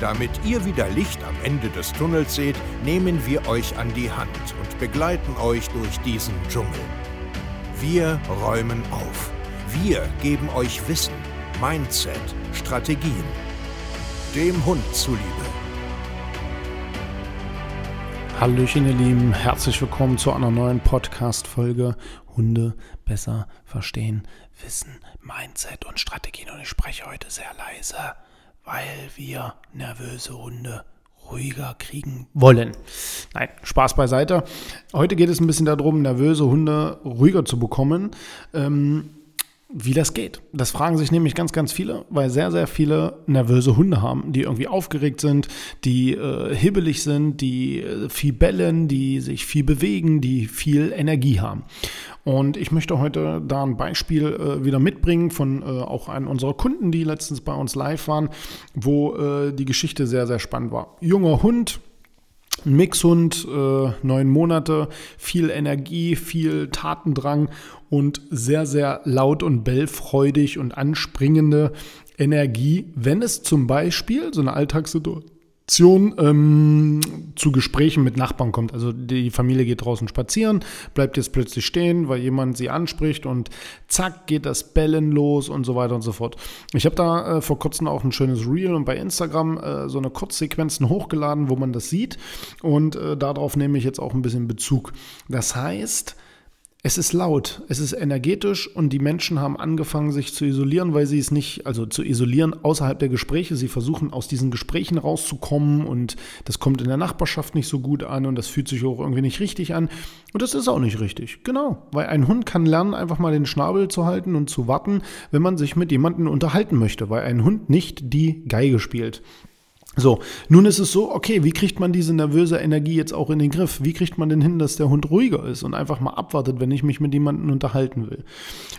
Damit ihr wieder Licht am Ende des Tunnels seht, nehmen wir euch an die Hand und begleiten euch durch diesen Dschungel. Wir räumen auf. Wir geben euch Wissen, Mindset, Strategien. Dem Hund zuliebe. Hallöchen, ihr Lieben, herzlich willkommen zu einer neuen Podcast-Folge Hunde besser verstehen, Wissen, Mindset und Strategien. Und ich spreche heute sehr leise weil wir nervöse Hunde ruhiger kriegen wollen. Nein, Spaß beiseite. Heute geht es ein bisschen darum, nervöse Hunde ruhiger zu bekommen. Ähm, wie das geht. Das fragen sich nämlich ganz, ganz viele, weil sehr, sehr viele nervöse Hunde haben, die irgendwie aufgeregt sind, die äh, hibbelig sind, die äh, viel bellen, die sich viel bewegen, die viel Energie haben. Und ich möchte heute da ein Beispiel äh, wieder mitbringen von äh, auch einem unserer Kunden, die letztens bei uns live waren, wo äh, die Geschichte sehr, sehr spannend war. Junger Hund, ein Mixhund, äh, neun Monate, viel Energie, viel Tatendrang und sehr, sehr laut und bellfreudig und anspringende Energie, wenn es zum Beispiel so eine Alltagssituation ähm, zu Gesprächen mit Nachbarn kommt. Also die Familie geht draußen spazieren, bleibt jetzt plötzlich stehen, weil jemand sie anspricht und zack geht das Bellen los und so weiter und so fort. Ich habe da äh, vor kurzem auch ein schönes Reel und bei Instagram äh, so eine Kurzsequenzen hochgeladen, wo man das sieht und äh, darauf nehme ich jetzt auch ein bisschen Bezug. Das heißt, es ist laut, es ist energetisch und die Menschen haben angefangen, sich zu isolieren, weil sie es nicht, also zu isolieren außerhalb der Gespräche. Sie versuchen aus diesen Gesprächen rauszukommen und das kommt in der Nachbarschaft nicht so gut an und das fühlt sich auch irgendwie nicht richtig an. Und das ist auch nicht richtig. Genau, weil ein Hund kann lernen, einfach mal den Schnabel zu halten und zu warten, wenn man sich mit jemandem unterhalten möchte, weil ein Hund nicht die Geige spielt. So, nun ist es so, okay, wie kriegt man diese nervöse Energie jetzt auch in den Griff? Wie kriegt man denn hin, dass der Hund ruhiger ist und einfach mal abwartet, wenn ich mich mit jemandem unterhalten will?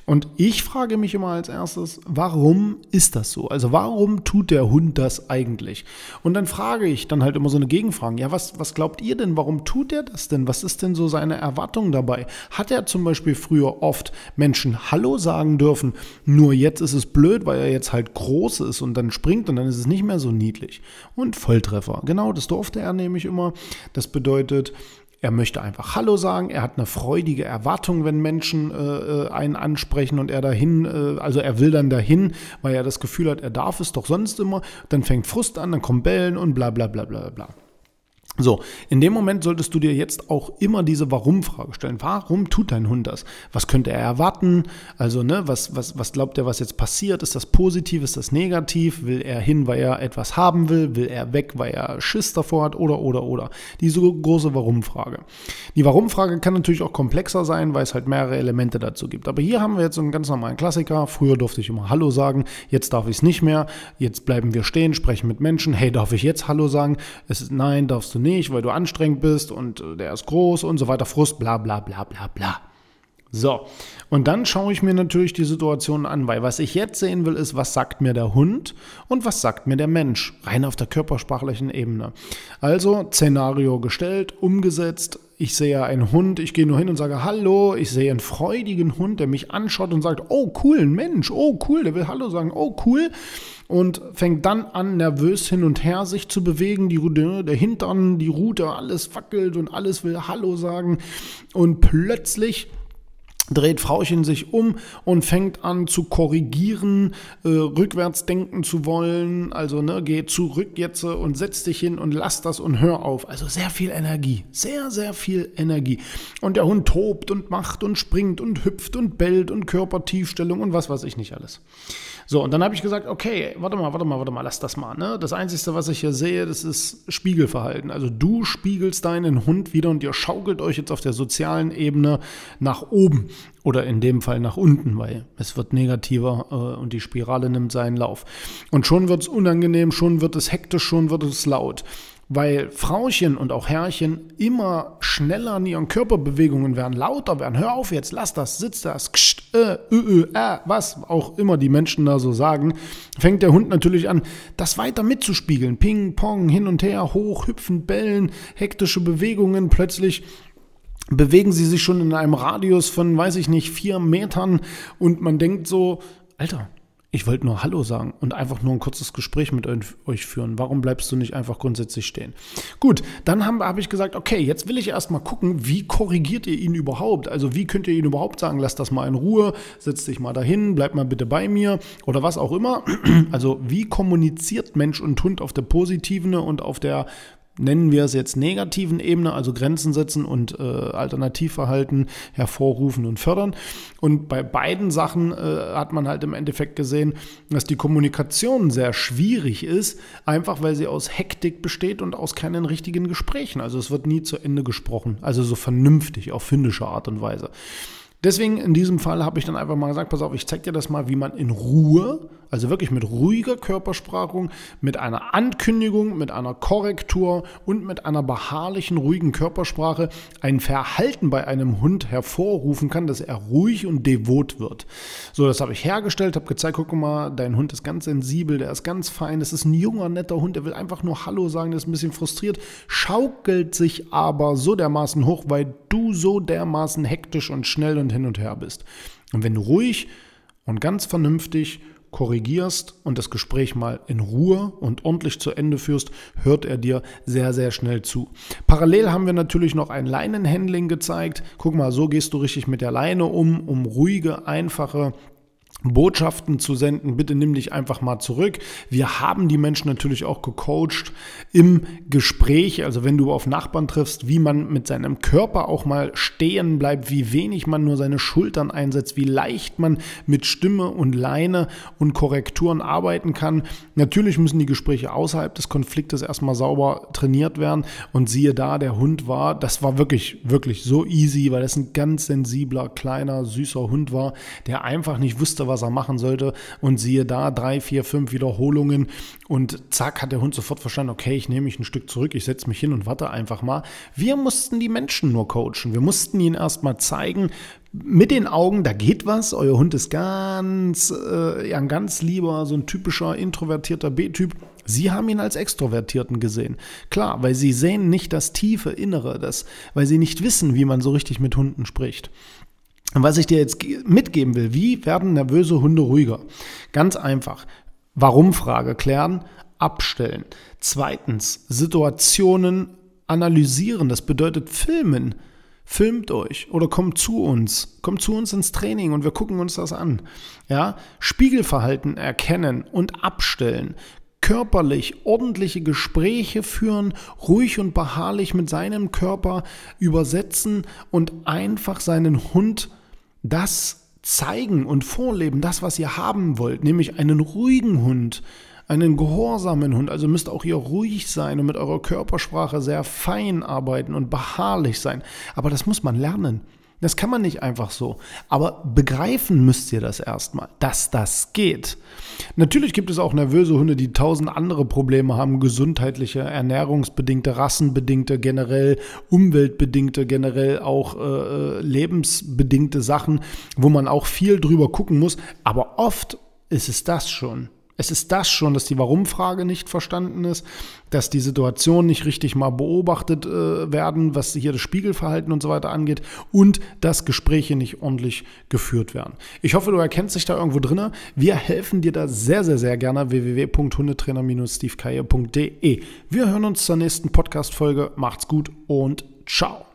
Und ich frage mich immer als erstes, warum ist das so? Also warum tut der Hund das eigentlich? Und dann frage ich dann halt immer so eine Gegenfrage, ja, was, was glaubt ihr denn? Warum tut er das denn? Was ist denn so seine Erwartung dabei? Hat er zum Beispiel früher oft Menschen Hallo sagen dürfen, nur jetzt ist es blöd, weil er jetzt halt groß ist und dann springt und dann ist es nicht mehr so niedlich und Volltreffer. Genau, das durfte er nämlich immer. Das bedeutet, er möchte einfach Hallo sagen. Er hat eine freudige Erwartung, wenn Menschen äh, äh, einen ansprechen und er dahin, äh, also er will dann dahin, weil er das Gefühl hat, er darf es doch sonst immer. Dann fängt Frust an, dann kommt Bellen und bla bla bla bla bla. So, in dem Moment solltest du dir jetzt auch immer diese Warum-Frage stellen. Warum tut dein Hund das? Was könnte er erwarten? Also, ne, was, was, was glaubt er, was jetzt passiert? Ist das positiv? Ist das negativ? Will er hin, weil er etwas haben will? Will er weg, weil er Schiss davor hat? Oder, oder, oder. Diese große Warum-Frage. Die Warum-Frage kann natürlich auch komplexer sein, weil es halt mehrere Elemente dazu gibt. Aber hier haben wir jetzt so einen ganz normalen Klassiker. Früher durfte ich immer Hallo sagen. Jetzt darf ich es nicht mehr. Jetzt bleiben wir stehen, sprechen mit Menschen. Hey, darf ich jetzt Hallo sagen? Es ist, nein, darfst du nicht, weil du anstrengend bist und äh, der ist groß und so weiter, Frust, bla bla bla bla bla. So, und dann schaue ich mir natürlich die Situation an, weil was ich jetzt sehen will, ist, was sagt mir der Hund und was sagt mir der Mensch, rein auf der körpersprachlichen Ebene. Also Szenario gestellt, umgesetzt. Ich sehe einen Hund, ich gehe nur hin und sage Hallo. Ich sehe einen freudigen Hund, der mich anschaut und sagt, oh cool, ein Mensch, oh cool, der will Hallo sagen, oh cool. Und fängt dann an, nervös hin und her sich zu bewegen. Die, der Hintern, die Rute, alles wackelt und alles will Hallo sagen. Und plötzlich dreht Frauchen sich um und fängt an zu korrigieren, äh, rückwärts denken zu wollen. Also, ne, geh zurück jetzt und setz dich hin und lass das und hör auf. Also sehr viel Energie, sehr, sehr viel Energie. Und der Hund tobt und macht und springt und hüpft und bellt und Körpertiefstellung und was weiß ich nicht alles. So, und dann habe ich gesagt, okay, warte mal, warte mal, warte mal, lass das mal. Ne? Das Einzige, was ich hier sehe, das ist Spiegelverhalten. Also du spiegelst deinen Hund wieder und ihr schaukelt euch jetzt auf der sozialen Ebene nach oben oder in dem Fall nach unten, weil es wird negativer äh, und die Spirale nimmt seinen Lauf. Und schon wird es unangenehm, schon wird es hektisch, schon wird es laut. Weil Frauchen und auch Herrchen immer schneller an ihren Körperbewegungen werden, lauter werden. Hör auf jetzt, lass das, sitz das, kscht, äh, ö, ö, äh, was auch immer die Menschen da so sagen, fängt der Hund natürlich an, das weiter mitzuspiegeln. Ping, Pong, hin und her, hoch, hüpfen, bellen, hektische Bewegungen, plötzlich bewegen sie sich schon in einem Radius von, weiß ich nicht, vier Metern und man denkt so, Alter, ich wollte nur Hallo sagen und einfach nur ein kurzes Gespräch mit euch führen. Warum bleibst du nicht einfach grundsätzlich stehen? Gut, dann habe hab ich gesagt, okay, jetzt will ich erstmal gucken, wie korrigiert ihr ihn überhaupt? Also wie könnt ihr ihn überhaupt sagen, lass das mal in Ruhe, setz dich mal dahin, bleib mal bitte bei mir oder was auch immer. Also wie kommuniziert Mensch und Hund auf der positiven und auf der nennen wir es jetzt negativen Ebene, also Grenzen setzen und äh, Alternativverhalten hervorrufen und fördern. Und bei beiden Sachen äh, hat man halt im Endeffekt gesehen, dass die Kommunikation sehr schwierig ist, einfach weil sie aus Hektik besteht und aus keinen richtigen Gesprächen. Also es wird nie zu Ende gesprochen, also so vernünftig, auf hündische Art und Weise. Deswegen in diesem Fall habe ich dann einfach mal gesagt, pass auf, ich zeige dir das mal, wie man in Ruhe, also wirklich mit ruhiger Körpersprache, mit einer Ankündigung, mit einer Korrektur und mit einer beharrlichen, ruhigen Körpersprache ein Verhalten bei einem Hund hervorrufen kann, dass er ruhig und devot wird. So, das habe ich hergestellt, habe gezeigt, guck mal, dein Hund ist ganz sensibel, der ist ganz fein, das ist ein junger, netter Hund, der will einfach nur Hallo sagen, der ist ein bisschen frustriert, schaukelt sich aber so dermaßen hoch, weil du so dermaßen hektisch und schnell und hin und her bist. Und wenn du ruhig und ganz vernünftig korrigierst und das Gespräch mal in Ruhe und ordentlich zu Ende führst, hört er dir sehr, sehr schnell zu. Parallel haben wir natürlich noch ein Leinenhandling gezeigt. Guck mal, so gehst du richtig mit der Leine um, um ruhige, einfache Botschaften zu senden, bitte nimm dich einfach mal zurück. Wir haben die Menschen natürlich auch gecoacht im Gespräch, also wenn du auf Nachbarn triffst, wie man mit seinem Körper auch mal stehen bleibt, wie wenig man nur seine Schultern einsetzt, wie leicht man mit Stimme und Leine und Korrekturen arbeiten kann. Natürlich müssen die Gespräche außerhalb des Konfliktes erstmal sauber trainiert werden und siehe da, der Hund war, das war wirklich, wirklich so easy, weil das ein ganz sensibler, kleiner, süßer Hund war, der einfach nicht wusste, was er machen sollte. Und siehe da, drei, vier, fünf Wiederholungen und zack, hat der Hund sofort verstanden, okay, ich nehme mich ein Stück zurück, ich setze mich hin und warte einfach mal. Wir mussten die Menschen nur coachen. Wir mussten ihnen erstmal zeigen, mit den Augen, da geht was. Euer Hund ist ganz, äh, ja, ein ganz lieber, so ein typischer introvertierter B-Typ. Sie haben ihn als Extrovertierten gesehen. Klar, weil sie sehen nicht das tiefe Innere, das, weil sie nicht wissen, wie man so richtig mit Hunden spricht. Und was ich dir jetzt mitgeben will, wie werden nervöse Hunde ruhiger? Ganz einfach. Warum-Frage klären, abstellen. Zweitens, Situationen analysieren. Das bedeutet filmen. Filmt euch oder kommt zu uns. Kommt zu uns ins Training und wir gucken uns das an. Ja? Spiegelverhalten erkennen und abstellen körperlich ordentliche Gespräche führen, ruhig und beharrlich mit seinem Körper übersetzen und einfach seinen Hund das zeigen und vorleben, das, was ihr haben wollt, nämlich einen ruhigen Hund, einen gehorsamen Hund. Also müsst auch ihr ruhig sein und mit eurer Körpersprache sehr fein arbeiten und beharrlich sein. Aber das muss man lernen. Das kann man nicht einfach so. Aber begreifen müsst ihr das erstmal, dass das geht. Natürlich gibt es auch nervöse Hunde, die tausend andere Probleme haben, gesundheitliche, ernährungsbedingte, rassenbedingte, generell umweltbedingte, generell auch äh, äh, lebensbedingte Sachen, wo man auch viel drüber gucken muss. Aber oft ist es das schon. Es ist das schon, dass die Warum-Frage nicht verstanden ist, dass die Situation nicht richtig mal beobachtet äh, werden, was hier das Spiegelverhalten und so weiter angeht und dass Gespräche nicht ordentlich geführt werden. Ich hoffe, du erkennst dich da irgendwo drin. Wir helfen dir da sehr, sehr, sehr gerne. www.hundetrainer-stevekaye.de. Wir hören uns zur nächsten Podcast-Folge. Macht's gut und ciao.